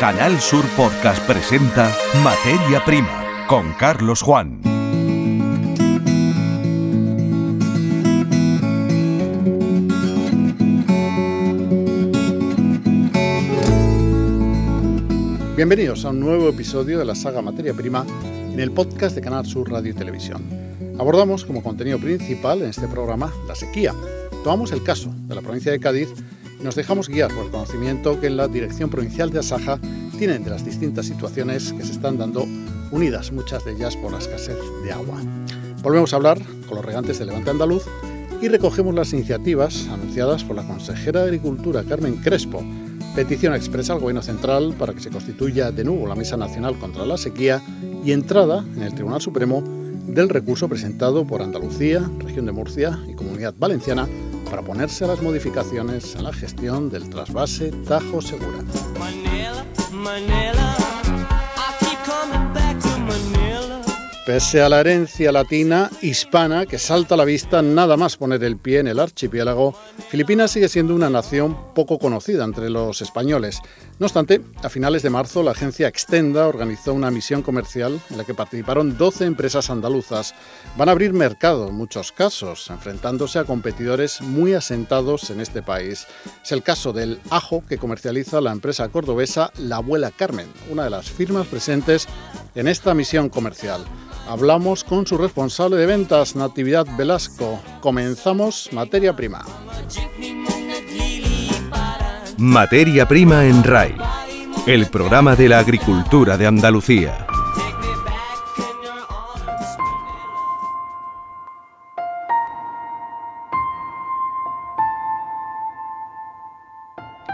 Canal Sur Podcast presenta Materia Prima con Carlos Juan. Bienvenidos a un nuevo episodio de la saga Materia Prima en el podcast de Canal Sur Radio y Televisión. Abordamos como contenido principal en este programa la sequía. Tomamos el caso de la provincia de Cádiz nos dejamos guiar por el conocimiento que en la Dirección Provincial de Asaja tienen de las distintas situaciones que se están dando, unidas muchas de ellas por la escasez de agua. Volvemos a hablar con los regantes de Levante Andaluz y recogemos las iniciativas anunciadas por la consejera de Agricultura Carmen Crespo petición expresa al Gobierno Central para que se constituya de nuevo la Mesa Nacional contra la Sequía y entrada en el Tribunal Supremo del recurso presentado por Andalucía, Región de Murcia y Comunidad Valenciana para oponerse a las modificaciones en la gestión del trasvase Tajo Segura. Pese a la herencia latina hispana que salta a la vista nada más poner el pie en el archipiélago, Filipinas sigue siendo una nación poco conocida entre los españoles. No obstante, a finales de marzo la agencia Extenda organizó una misión comercial en la que participaron 12 empresas andaluzas. Van a abrir mercado en muchos casos, enfrentándose a competidores muy asentados en este país. Es el caso del ajo que comercializa la empresa cordobesa La Abuela Carmen, una de las firmas presentes en esta misión comercial. Hablamos con su responsable de ventas, Natividad Velasco. Comenzamos materia prima. Materia prima en RAI, el programa de la agricultura de Andalucía.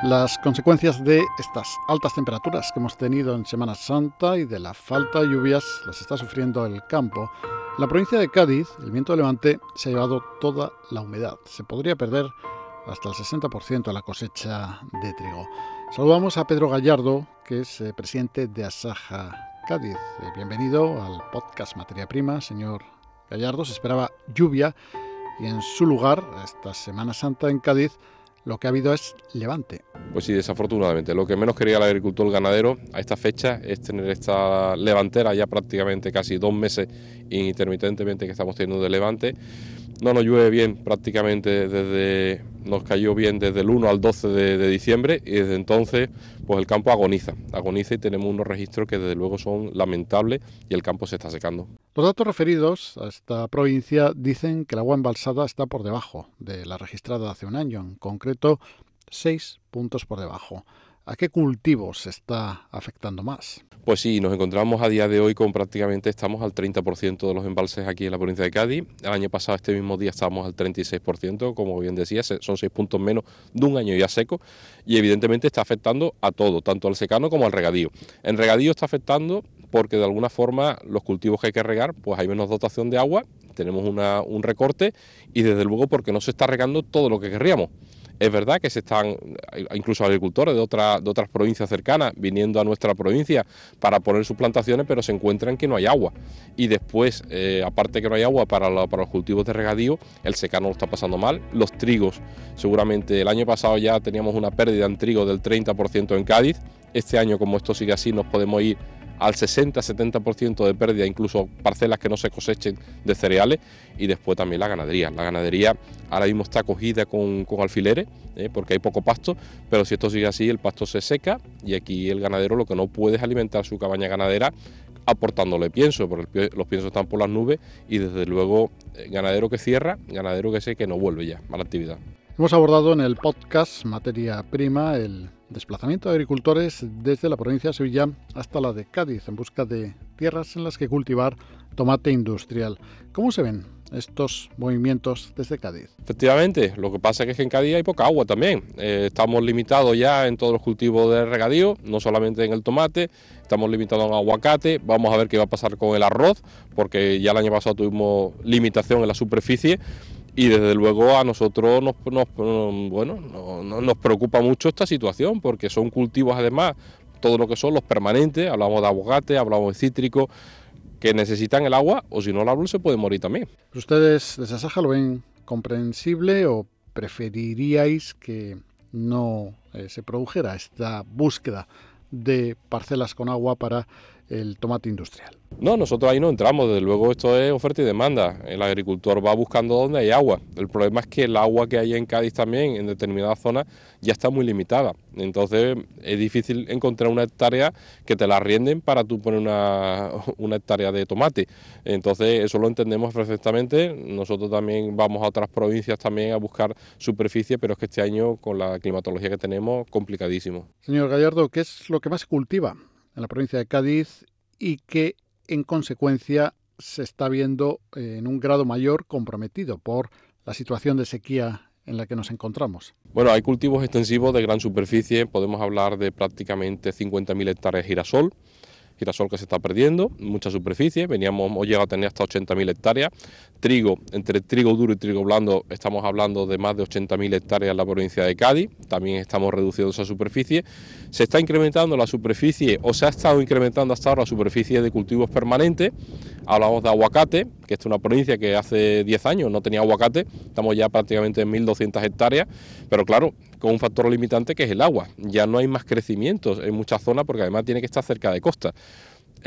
Las consecuencias de estas altas temperaturas que hemos tenido en Semana Santa y de la falta de lluvias las está sufriendo el campo. En la provincia de Cádiz, el viento de levante se ha llevado toda la humedad. Se podría perder hasta el 60% de la cosecha de trigo. Saludamos a Pedro Gallardo, que es eh, presidente de Asaja Cádiz. Eh, bienvenido al podcast Materia Prima, señor Gallardo. Se esperaba lluvia y en su lugar, esta Semana Santa en Cádiz, lo que ha habido es levante. Pues sí, desafortunadamente. Lo que menos quería el agricultor ganadero a esta fecha es tener esta levantera ya prácticamente casi dos meses intermitentemente que estamos teniendo de levante. No nos llueve bien prácticamente desde nos cayó bien desde el 1 al 12 de, diciembre y desde entonces pues el campo agoniza, agoniza y tenemos unos registros que desde luego son lamentables y el campo se está secando. Los datos referidos a esta provincia dicen que el agua embalsada está por debajo de la registrada hace un año, en concreto 6 puntos por debajo. ¿A qué cultivos se está afectando más? Pues sí, nos encontramos a día de hoy con prácticamente estamos al 30% de los embalses aquí en la provincia de Cádiz. El año pasado, este mismo día, estábamos al 36%, como bien decía, son 6 puntos menos de un año ya seco y evidentemente está afectando a todo, tanto al secano como al regadío. En regadío está afectando porque de alguna forma los cultivos que hay que regar, pues hay menos dotación de agua, tenemos un recorte y desde luego porque no se está regando todo lo que querríamos. Es verdad que se están, incluso agricultores de, de otras provincias cercanas, viniendo a nuestra provincia para poner sus plantaciones, pero se encuentran que no hay agua. Y después, eh, aparte que no hay agua para, para, los cultivos de regadío, el secano lo está pasando mal. Los trigos, seguramente el año pasado ya teníamos una pérdida en trigo del 30% en Cádiz. Este año, como esto sigue así, nos podemos ir al 60-70% de pérdida, incluso parcelas que no se cosechen de cereales, y después también la ganadería. La ganadería ahora mismo está cogida con, alfileres, ¿eh? porque hay poco pasto, pero si esto sigue así, el pasto se seca y aquí el ganadero lo que no puede es alimentar su cabaña ganadera aportándole pienso, porque los piensos están por las nubes y desde luego eh, ganadero que cierra, ganadero que sé que no vuelve ya a la actividad. Hemos abordado en el podcast Materia Prima el desplazamiento de agricultores desde la provincia de Sevilla hasta la de Cádiz en busca de tierras en las que cultivar tomate industrial. ¿Cómo se ven estos movimientos desde Cádiz? Efectivamente, lo que pasa es que en Cádiz hay poca agua también. Eh, estamos limitados ya en todos los cultivos de regadío, no solamente en el tomate, estamos limitados en aguacate. Vamos a ver qué va a pasar con el arroz, porque ya el año pasado tuvimos limitación en la superficie y desde luego a nosotros nos, bueno, nos preocupa mucho esta situación porque son cultivos además, todo lo que son los permanentes, hablamos de aguacate, hablamos de cítrico, que necesitan el agua o si no el árbol se puede morir también. ¿Ustedes de Sasaja lo ven comprensible o preferiríais que no eh, se produjera esta búsqueda de parcelas con agua para el tomate industrial. No, nosotros ahí no entramos, desde luego esto es oferta y demanda. El agricultor va buscando donde hay agua. El problema es que el agua que hay en Cádiz también, en determinadas zonas, ya está muy limitada. Entonces es difícil encontrar una hectárea que te la rienden para tú poner una, una hectárea de tomate. Entonces eso lo entendemos perfectamente. Nosotros también vamos a otras provincias también a buscar superficie, pero es que este año con la climatología que tenemos, complicadísimo. Señor Gallardo, ¿qué es lo que más se cultiva en la provincia de Cádiz y que en consecuencia se está viendo eh, en un grado mayor comprometido por la situación de sequía en la que nos encontramos. Bueno, hay cultivos extensivos de gran superficie, podemos hablar de prácticamente 50.000 hectáreas de girasol, girasol que se está perdiendo, mucha superficie, veníamos, hemos llegado a tener hasta 80.000 hectáreas, trigo, entre trigo duro y trigo blando estamos hablando de más de 80.000 hectáreas en la provincia de Cádiz, también estamos reduciendo esa superficie, se está incrementando la superficie o se ha estado incrementando hasta ahora la superficie de cultivos permanentes, hablamos de aguacate, que es una provincia que hace 10 años no tenía aguacate, estamos ya prácticamente en 1.200 hectáreas, pero claro, con un factor limitante que es el agua. Ya no hay más crecimientos en muchas zonas porque además tiene que estar cerca de costa.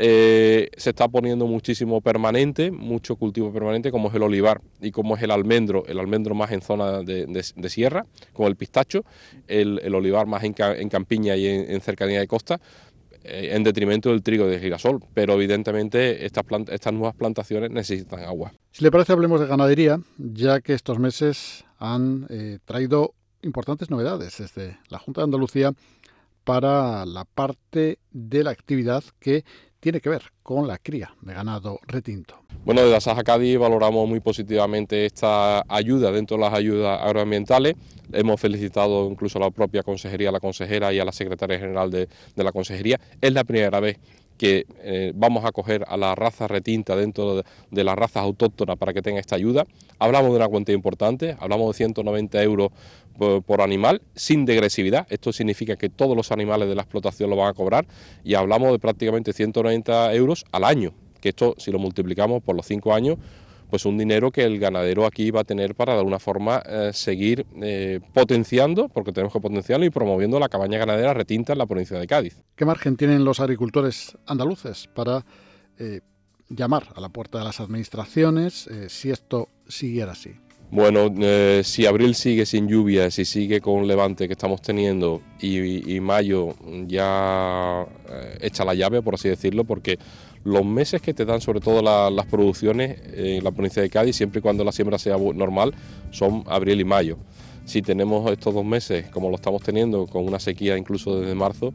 Eh, se está poniendo muchísimo permanente, mucho cultivo permanente, como es el olivar y como es el almendro, el almendro más en zona de, sierra, con el pistacho, el, olivar más en, campiña y en, cercanía de costa, eh, en detrimento del trigo de girasol. Pero evidentemente estas, estas nuevas plantaciones necesitan agua. Si le parece, hablemos de ganadería, ya que estos meses han eh, traído importantes novedades desde la Junta de Andalucía para la parte de la actividad que tiene que ver con la cría de ganado retinto. Bueno, desde Asaja Cádiz valoramos muy positivamente esta ayuda dentro de las ayudas agroambientales. Hemos felicitado incluso a la propia consejería, a la consejera y a la secretaria general de, de la consejería. Es la primera vez que eh, vamos a coger a la raza retinta dentro de, las razas autóctonas para que tenga esta ayuda. Hablamos de una cuantía importante, hablamos de 190 euros por, animal sin degresividad. Esto significa que todos los animales de la explotación lo van a cobrar y hablamos de prácticamente 190 euros al año, que esto si lo multiplicamos por los cinco años pues un dinero que el ganadero aquí va a tener para de alguna forma eh, seguir eh, potenciando, porque tenemos que potenciarlo y promoviendo la cabaña ganadera retinta en la provincia de Cádiz. ¿Qué margen tienen los agricultores andaluces para eh, llamar a la puerta de las administraciones si esto siguiera así? Bueno, si abril sigue sin lluvia, si sigue con levante que estamos teniendo y, y mayo ya echa la llave, por así decirlo, porque los meses que te dan sobre todo las producciones en la provincia de Cádiz, siempre y cuando la siembra sea normal, son abril y mayo. Si tenemos estos dos meses, como lo estamos teniendo, con una sequía incluso desde marzo,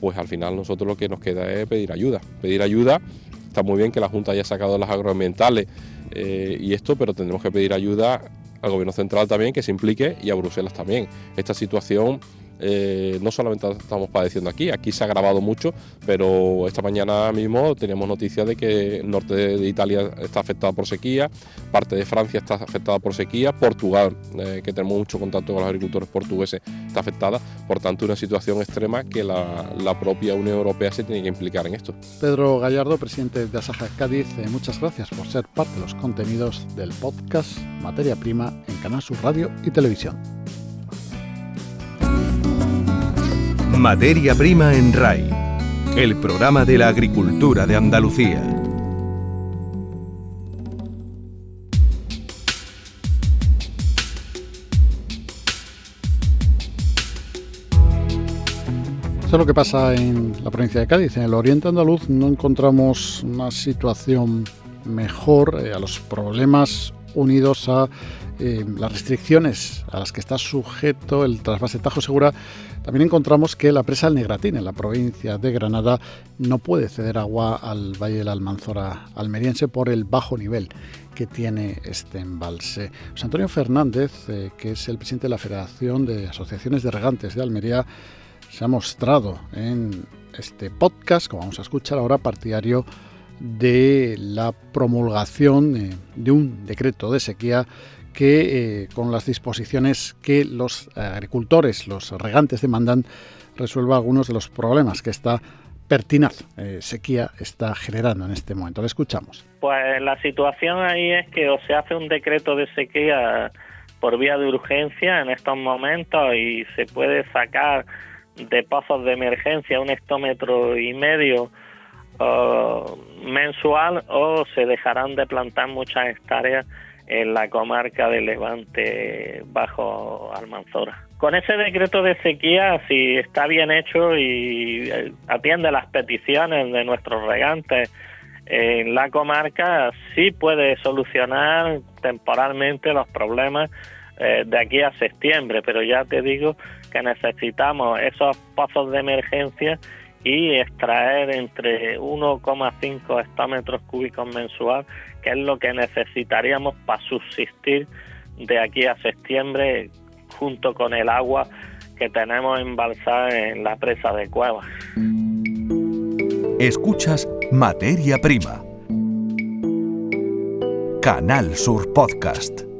pues al final nosotros lo que nos queda es pedir ayuda. Pedir ayuda, está muy bien que la Junta haya sacado las agroambientales eh, y esto, pero tendremos que pedir ayuda al Gobierno Central también que se implique y a Bruselas también. Esta situación eh, no solamente estamos padeciendo aquí, aquí se ha grabado mucho, pero esta mañana mismo teníamos noticias de que el norte de Italia está afectado por sequía, parte de Francia está afectada por sequía, Portugal, eh, que tenemos mucho contacto con los agricultores portugueses, está afectada, por tanto una situación extrema que la, propia Unión Europea se tiene que implicar en esto. Pedro Gallardo, presidente de Asaja Cádiz, eh, muchas gracias por ser parte de los contenidos del podcast Materia Prima en Canal Sur Radio y Televisión. Materia Prima en RAI, el programa de la agricultura de Andalucía. Eso es lo que pasa en la provincia de Cádiz. En el oriente andaluz no encontramos una situación mejor eh, a los problemas unidos a eh, las restricciones a las que está sujeto el trasvase Tajo Segura también encontramos que la presa del Negratín, en la provincia de Granada, no puede ceder agua al Valle de la Almanzora almeriense por el bajo nivel que tiene este embalse. José Antonio Fernández, eh, que es el presidente de la Federación de Asociaciones de Regantes de Almería, se ha mostrado en este podcast, como vamos a escuchar ahora, partidario de la promulgación eh, de un decreto de sequía que eh, con las disposiciones que los agricultores, los regantes demandan, resuelva algunos de los problemas que esta pertinaz eh, sequía está generando en este momento. Le escuchamos. Pues la situación ahí es que o se hace un decreto de sequía por vía de urgencia en estos momentos y se puede sacar de pozos de emergencia, un hectómetro y medio mensual, o se dejarán de plantar muchas hectáreas en la comarca de Levante bajo Almanzora. Con ese decreto de sequía, si está bien hecho y eh, atiende las peticiones de nuestros regantes en la comarca, sí puede solucionar temporalmente los problemas eh, de aquí a septiembre, pero ya te digo que necesitamos esos pozos de emergencia y extraer entre 1,5 hectómetros cúbicos mensual, que es lo que necesitaríamos para subsistir de aquí a septiembre junto con el agua que tenemos embalsada en la presa de Cuevas. Escuchas Materia Prima. Canal Sur Podcast.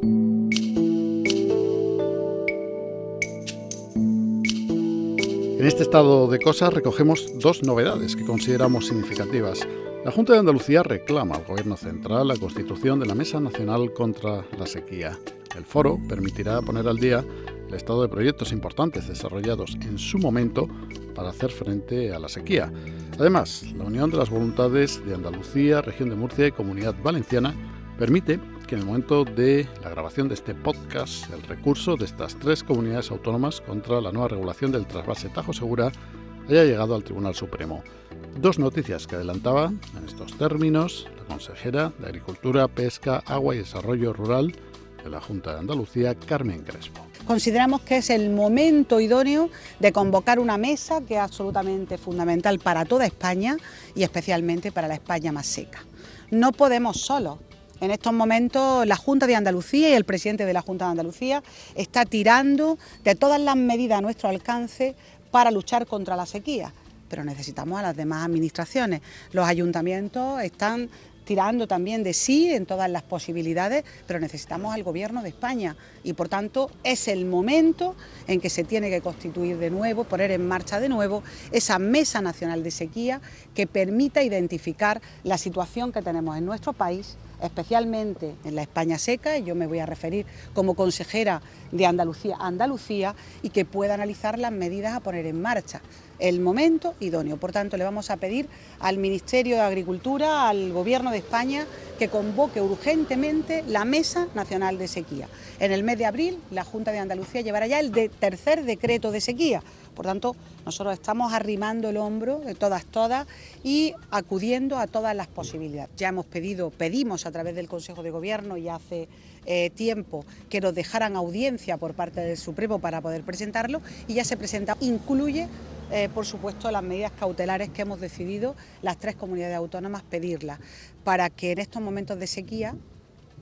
En este estado de cosas recogemos dos novedades que consideramos significativas. La Junta de Andalucía reclama al Gobierno Central la constitución de la Mesa Nacional contra la Sequía. El foro permitirá poner al día el estado de proyectos importantes desarrollados en su momento para hacer frente a la sequía. Además, la unión de las voluntades de Andalucía, Región de Murcia y Comunidad Valenciana permite que en el momento de la grabación de este podcast, el recurso de estas tres comunidades autónomas contra la nueva regulación del trasvase Tajo Segura haya llegado al Tribunal Supremo. Dos noticias que adelantaba en estos términos la consejera de Agricultura, Pesca, Agua y Desarrollo Rural de la Junta de Andalucía, Carmen Crespo. Consideramos que es el momento idóneo de convocar una mesa que es absolutamente fundamental para toda España y especialmente para la España más seca. No podemos solos, en estos momentos la Junta de Andalucía y el presidente de la Junta de Andalucía está tirando de todas las medidas a nuestro alcance para luchar contra la sequía, pero necesitamos a las demás administraciones. Los ayuntamientos están tirando también de sí en todas las posibilidades, pero necesitamos al Gobierno de España y por tanto es el momento en que se tiene que constituir de nuevo, poner en marcha de nuevo esa Mesa Nacional de Sequía que permita identificar la situación que tenemos en nuestro país especialmente en la España seca, y yo me voy a referir como consejera de Andalucía Andalucía, y que pueda analizar las medidas a poner en marcha. El momento idóneo. Por tanto, le vamos a pedir al Ministerio de Agricultura, al Gobierno de España, que convoque urgentemente la Mesa Nacional de Sequía. En el mes de abril, la Junta de Andalucía llevará ya el tercer decreto de sequía por tanto, nosotros estamos arrimando el hombro de todas, todas y acudiendo a todas las posibilidades. Ya hemos pedido, pedimos a través del Consejo de Gobierno y hace eh, tiempo que nos dejaran audiencia por parte del Supremo para poder presentarlo y ya se presenta. Incluye eh, por supuesto, las medidas cautelares que hemos decidido las tres comunidades autónomas pedirlas, para que en estos momentos de sequía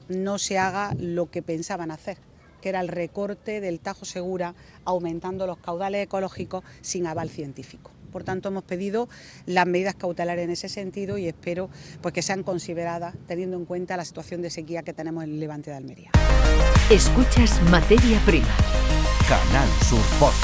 no se haga lo que pensaban hacer, que era el recorte del Tajo Segura, aumentando los caudales ecológicos sin aval científico. Por tanto, hemos pedido las medidas cautelares en ese sentido y espero pues, que sean consideradas teniendo en cuenta la situación de sequía que tenemos en el Levante de Almería. Escuchas Materia Prima. Canal Sur Podcast.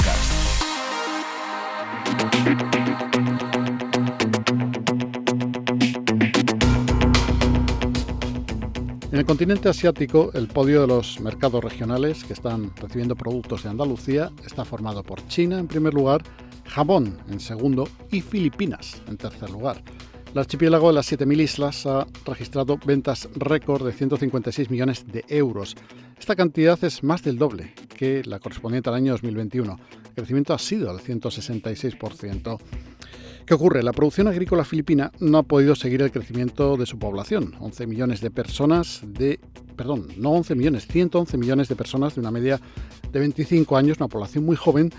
En el continente asiático, el podio de los mercados regionales que están recibiendo productos de Andalucía está formado por China en primer lugar, Japón en segundo y Filipinas en tercer lugar. El archipiélago de las 7.000 islas ha registrado ventas récord de 156 millones de euros. Esta cantidad es más del doble que la correspondiente al año 2021. El crecimiento ha sido del 166%. ¿Qué ocurre? La producción agrícola filipina no ha podido seguir el crecimiento de su población. 11 millones de personas de... Perdón, no 11 millones, 111 millones de personas de una media de 25 años, una población muy joven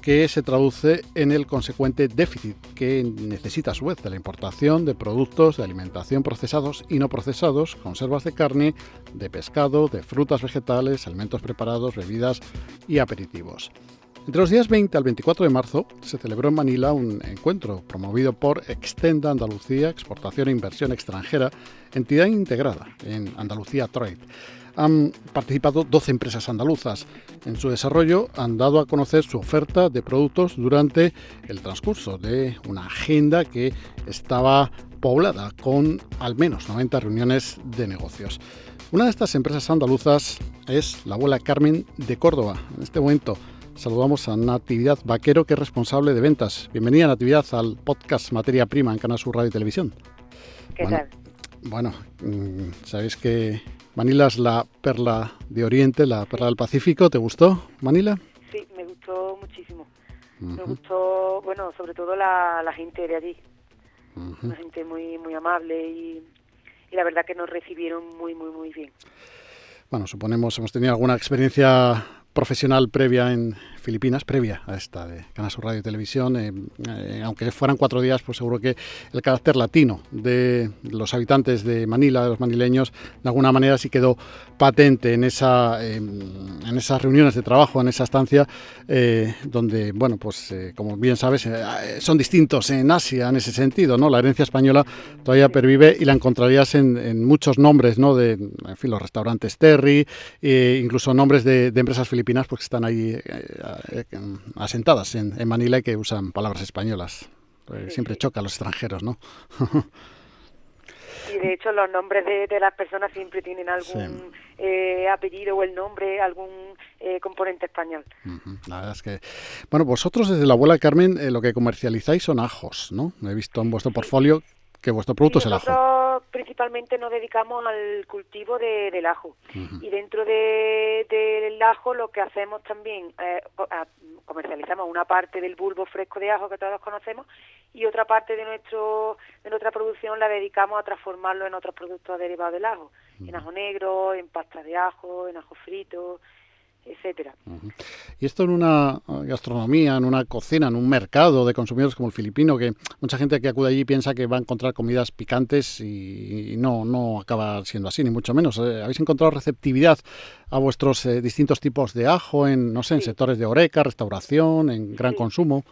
que se traduce en el consecuente déficit que necesita a su vez de la importación de productos de alimentación procesados y no procesados, conservas de carne, de pescado, de frutas vegetales, alimentos preparados, bebidas y aperitivos. Entre los días 20 al 24 de marzo se celebró en Manila un encuentro promovido por Extenda Andalucía, Exportación e Inversión Extranjera, entidad integrada en Andalucía Trade. Han participado 12 empresas andaluzas. En su desarrollo han dado a conocer su oferta de productos durante el transcurso de una agenda que estaba poblada con al menos 90 reuniones de negocios. Una de estas empresas andaluzas es la abuela Carmen de Córdoba. En este momento saludamos a Natividad Vaquero, que es responsable de ventas. Bienvenida, Natividad, al podcast Materia Prima en Canal Sur Radio y Televisión. ¿Qué tal? Bueno, mm, sabéis que Manila es la perla de Oriente, la perla del Pacífico. ¿Te gustó, Manila? Sí, me gustó muchísimo. Me gustó, bueno, sobre todo la, gente de allí. Una gente muy, muy amable y, y la verdad que nos recibieron muy, muy, muy bien. Bueno, suponemos, hemos tenido alguna experiencia profesional previa en Filipinas, previa a esta de Canal Sur Radio y Televisión, eh, eh, aunque fueran cuatro días, pues seguro que el carácter latino de los habitantes de Manila, de los manileños, de alguna manera sí quedó patente en, esa, em, en esas reuniones de trabajo, en esa estancia, eh, donde, bueno, pues como bien sabes, son distintos en Asia en ese sentido, ¿no? La herencia española todavía pervive y la encontrarías en, muchos nombres, ¿no? De, en fin, los restaurantes Terry, incluso nombres de, de empresas filipinas, pues que están ahí asentadas en, Manila y que usan palabras españolas. Eh, siempre choca a los extranjeros, ¿no? Y de hecho los nombres de, las personas siempre tienen algún eh, apellido o el nombre, algún componente español. La verdad es que, bueno, vosotros desde la abuela Carmen lo que comercializáis son ajos, ¿no? He visto en vuestro portfolio que vuestro producto es el ajo. Principalmente nos dedicamos al cultivo de, del ajo. Y dentro de, del ajo lo que hacemos también, eh, comercializamos una parte del bulbo fresco de ajo que todos conocemos y otra parte de nuestro de nuestra producción la dedicamos a transformarlo en otros productos derivados del ajo, en ajo negro, en pasta de ajo, en ajo frito, etcétera. Y esto en una gastronomía, en una cocina, en un mercado de consumidores como el filipino, que mucha gente que acude allí piensa que va a encontrar comidas picantes y, no, no acaba siendo así, ni mucho menos. Eh, ¿Habéis encontrado receptividad a vuestros eh, distintos tipos de ajo en, no sé, en sectores de oreca, restauración, en gran consumo?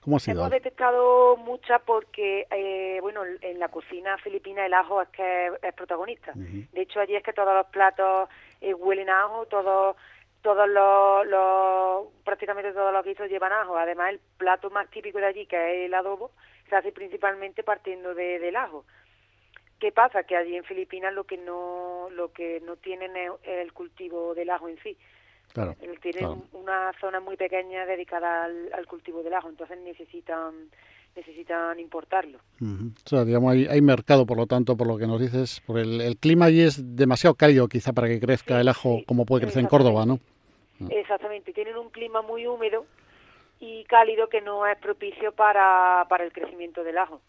¿Cómo ha sido? Hemos detectado mucha porque, eh, bueno, en la cocina filipina el ajo es que es, protagonista. De hecho, allí es que todos los platos huelen a ajo, todos todos los, prácticamente todos los guisos llevan ajo. Además, el plato más típico de allí, que es el adobo, se hace principalmente partiendo de, del ajo. ¿Qué pasa? Que allí en Filipinas lo que no lo que no tienen es el cultivo del ajo en sí. Claro, tienen una zona muy pequeña dedicada al, cultivo del ajo, entonces necesitan necesitan importarlo. O sea, digamos, hay, hay, mercado, por lo tanto, por lo que nos dices, por el, clima allí es demasiado cálido quizá para que crezca el ajo como puede crecer en Córdoba, ¿no? Mm. Exactamente, tienen un clima muy húmedo y cálido que no es propicio para, para el crecimiento del ajo.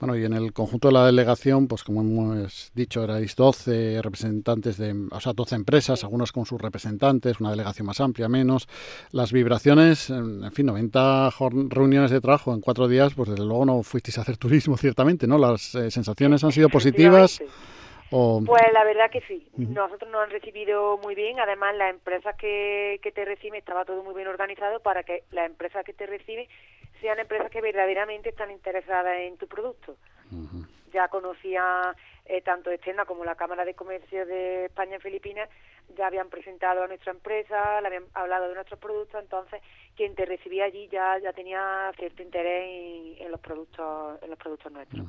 Bueno, y en el conjunto de la delegación, pues como hemos dicho, erais 12 representantes de, o sea, 12 empresas, algunas con sus representantes, una delegación más amplia, menos. Las vibraciones, en fin, 90 reuniones de trabajo en cuatro días, pues desde luego no fuisteis a hacer turismo, ciertamente, ¿no? Las eh, sensaciones han sido positivas. Pues la verdad que sí. Nosotros nos han recibido muy bien. Además, las empresas que, que te reciben estaba todo muy bien organizado para que las empresas que te reciben sean empresas que verdaderamente están interesadas en tu producto. Ya conocía eh, tanto Externa como la Cámara de Comercio de España y Filipinas, ya habían presentado a nuestra empresa, le habían hablado de nuestros productos, entonces quien te recibía allí ya, ya tenía cierto interés en, los productos en los productos nuestros.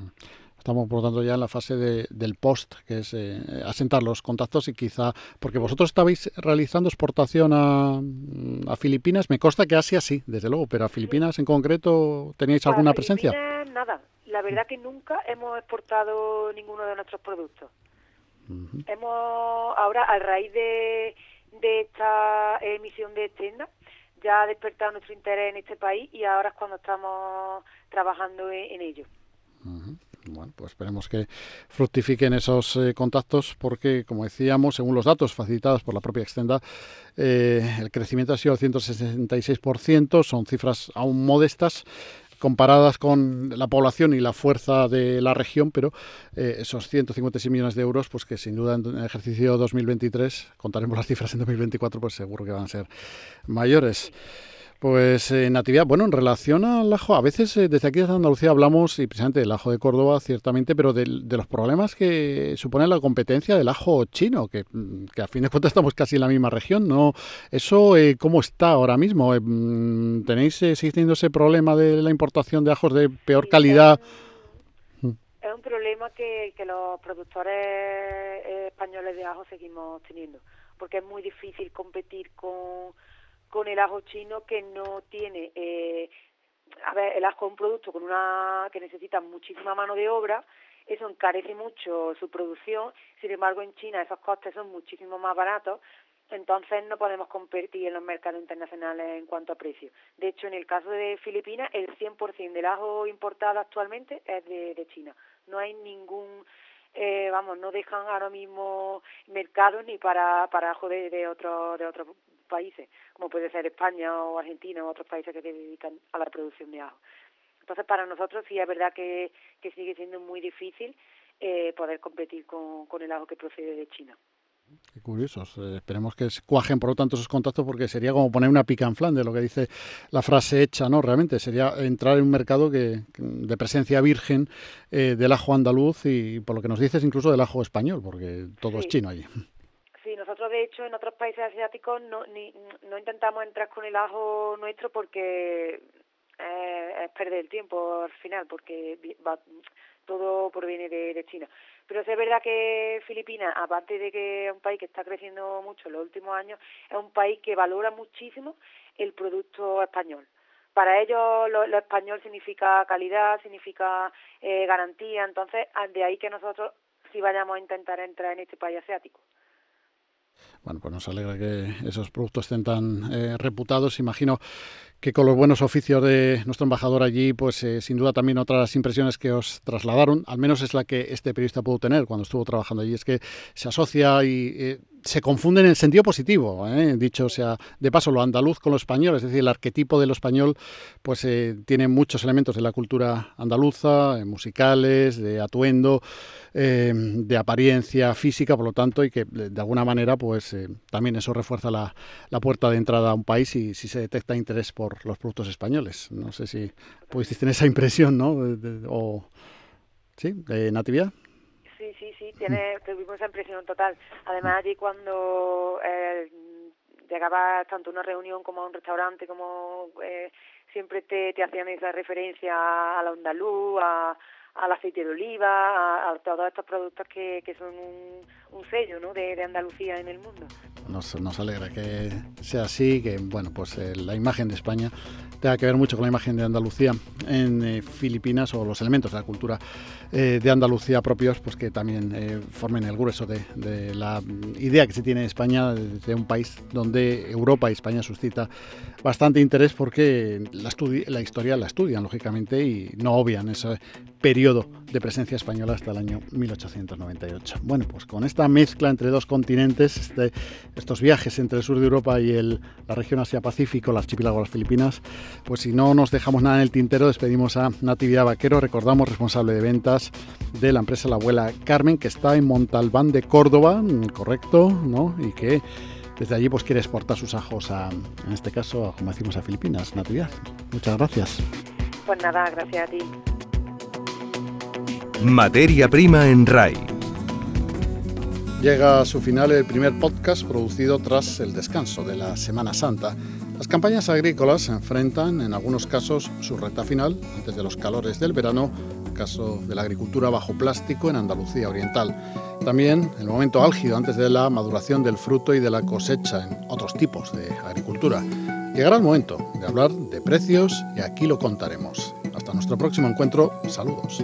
Estamos, por lo tanto, ya en la fase de, del post, que es eh, asentar los contactos y quizá, porque vosotros estabais realizando exportación a, a, Filipinas, me consta que Asia sí, desde luego, pero a Filipinas en concreto, ¿teníais alguna presencia? Nada, la verdad que nunca hemos exportado ninguno de nuestros productos. Hemos, ahora, a raíz de, de esta emisión de tienda, ya ha despertado nuestro interés en este país y ahora es cuando estamos trabajando en, ello. Bueno, pues esperemos que fructifiquen esos eh, contactos porque, como decíamos, según los datos facilitados por la propia Extenda, eh, el crecimiento ha sido del 166%, son cifras aún modestas comparadas con la población y la fuerza de la región, pero eh, esos 156 millones de euros, pues que sin duda en el ejercicio 2023, contaremos las cifras en 2024, pues seguro que van a ser mayores. Pues eh, Natividad, bueno, en relación al ajo, a veces eh, desde aquí desde Andalucía hablamos, y precisamente del ajo de Córdoba, ciertamente, pero de, los problemas que supone la competencia del ajo chino, que, mm, que, a fin de cuentas estamos casi en la misma región, ¿no? ¿Eso eh, cómo está ahora mismo? Eh, mm, ¿Tenéis, seguís teniendo ese problema de la importación de ajos de peor calidad? Es un problema que, que los productores españoles de ajo seguimos teniendo, porque es muy difícil competir con con el ajo chino que no tiene eh, a ver, el ajo es un producto con una que necesita muchísima mano de obra, eso encarece mucho su producción, sin embargo en China esos costes son muchísimo más baratos, entonces no podemos competir en los mercados internacionales en cuanto a precio. De hecho, en el caso de Filipinas, el 100% del ajo importado actualmente es de, de China. No hay ningún, eh, vamos, no dejan ahora mismo mercados ni para, para ajo de, de, otro, de otros países, como puede ser España o Argentina o otros países que se dedican a la producción de ajo. Entonces, para nosotros sí es verdad que, que sigue siendo muy difícil eh, poder competir con, con el ajo que procede de China. Qué curiosos. Eh, esperemos que cuajen, por lo tanto, esos contactos, porque sería como poner una pica en Flandes, lo que dice la frase hecha, ¿no? Realmente sería entrar en un mercado que, de presencia virgen eh, del ajo andaluz y, por lo que nos dices, incluso del ajo español, porque todo Sí. es chino allí. De hecho en otros países asiáticos no, ni, no intentamos entrar con el ajo nuestro porque eh, es perder el tiempo al final, porque va- todo proviene de, de China. Pero es verdad que Filipinas, aparte de que es un país que está creciendo mucho en los últimos años, es un país que valora muchísimo el producto español. Para ellos lo, lo español significa calidad, significa eh, garantía, entonces de ahí que nosotros sí vayamos a intentar entrar en este país asiático. Bueno, pues nos alegra que esos productos estén tan eh, reputados. Imagino que con los buenos oficios de nuestro embajador allí, pues eh, sin duda también otras impresiones que os trasladaron, al menos es la que este periodista pudo tener cuando estuvo trabajando allí, es que se asocia y eh, se confunde en el sentido positivo, ¿eh? dicho sea de paso lo andaluz con lo español, es decir, el arquetipo de lo español pues eh, tiene muchos elementos de la cultura andaluza, eh, musicales, de atuendo, eh, de apariencia física, por lo tanto, y que de alguna manera pues eh, también eso refuerza la, la puerta de entrada a un país y si se detecta interés por los productos españoles. No sé si pudisteis tener esa impresión, ¿no? O, ¿Sí? ¿De Natividad? Tiene, tuvimos esa impresión total. Además, allí cuando eh, llegabas tanto a una reunión como a un restaurante, como eh, siempre te, te hacían esa referencia a la andaluz, a, al aceite de oliva, a, a todos estos productos que, que son un, un sello ¿no? de, Andalucía en el mundo. Nos, alegra que sea así, que bueno, pues eh, la imagen de España tenga que ver mucho con la imagen de Andalucía en eh, Filipinas o los elementos de la cultura eh, de Andalucía propios, pues que también eh, formen el grueso de, la idea que se tiene de España de, un país donde Europa y España suscita bastante interés porque la, la historia la estudian lógicamente y no obvian ese periodo de presencia española hasta el año 1898. Bueno, pues con esta mezcla entre dos continentes, este, estos viajes entre el sur de Europa y el, la región Asia-Pacífico, el archipiélago de las Filipinas, pues si no nos dejamos nada en el tintero, despedimos a Natividad Vaquero, recordamos responsable de ventas de la empresa La Abuela Carmen, que está en Montalbán de Córdoba, mm, correcto, ¿no? Y que desde allí pues quiere exportar sus ajos a, en este caso, a, como decimos, a Filipinas. Natividad, muchas gracias. Pues nada, gracias a ti. Materia prima en RAI. Llega a su final el primer podcast producido tras el descanso de la Semana Santa. Las campañas agrícolas enfrentan en algunos casos su recta final antes de los calores del verano, caso de la agricultura bajo plástico en Andalucía Oriental. También el momento álgido antes de la maduración del fruto y de la cosecha en otros tipos de agricultura. Llegará el momento de hablar de precios y aquí lo contaremos. Hasta nuestro próximo encuentro, saludos.